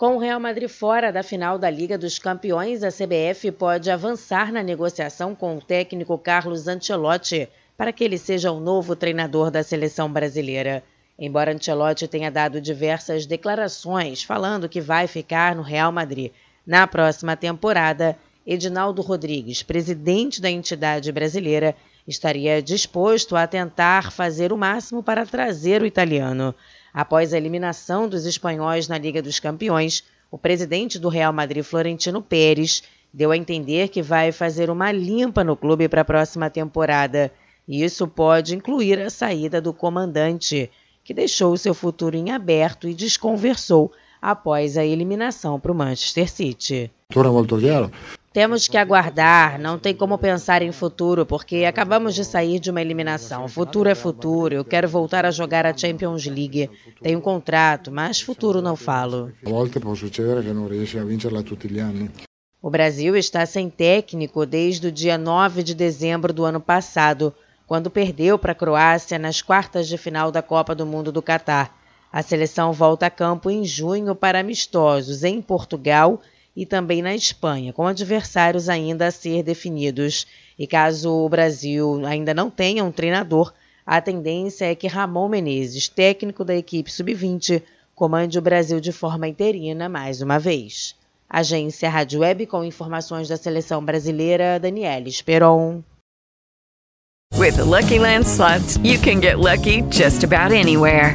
Com o Real Madrid fora da final da Liga dos Campeões, a CBF pode avançar na negociação com o técnico Carlos Ancelotti para que ele seja o novo treinador da seleção brasileira. Embora Ancelotti tenha dado diversas declarações falando que vai ficar no Real Madrid na próxima temporada, Edinaldo Rodrigues, presidente da entidade brasileira, estaria disposto a tentar fazer o máximo para trazer o italiano. Após a eliminação dos espanhóis na Liga dos Campeões, o presidente do Real Madrid, Florentino Pérez, deu a entender que vai fazer uma limpa no clube para a próxima temporada. E isso pode incluir a saída do comandante que deixou seu futuro em aberto e desconversou após a eliminação para o Manchester City. Temos que aguardar, não tem como pensar em futuro, porque acabamos de sair de uma eliminação. Futuro é futuro, eu quero voltar a jogar a Champions League. Tenho um contrato, mas futuro não falo. O Brasil está sem técnico desde o dia 9 de dezembro do ano passado quando perdeu para a Croácia nas quartas de final da Copa do Mundo do Catar. A seleção volta a campo em junho para amistosos em Portugal e também na Espanha, com adversários ainda a ser definidos. E caso o Brasil ainda não tenha um treinador, a tendência é que Ramon Menezes, técnico da equipe sub-20, comande o Brasil de forma interina mais uma vez. Agência Rádio Web com informações da seleção brasileira, Daniela Esperon. With the Lucky Land slots, you can get lucky just about anywhere.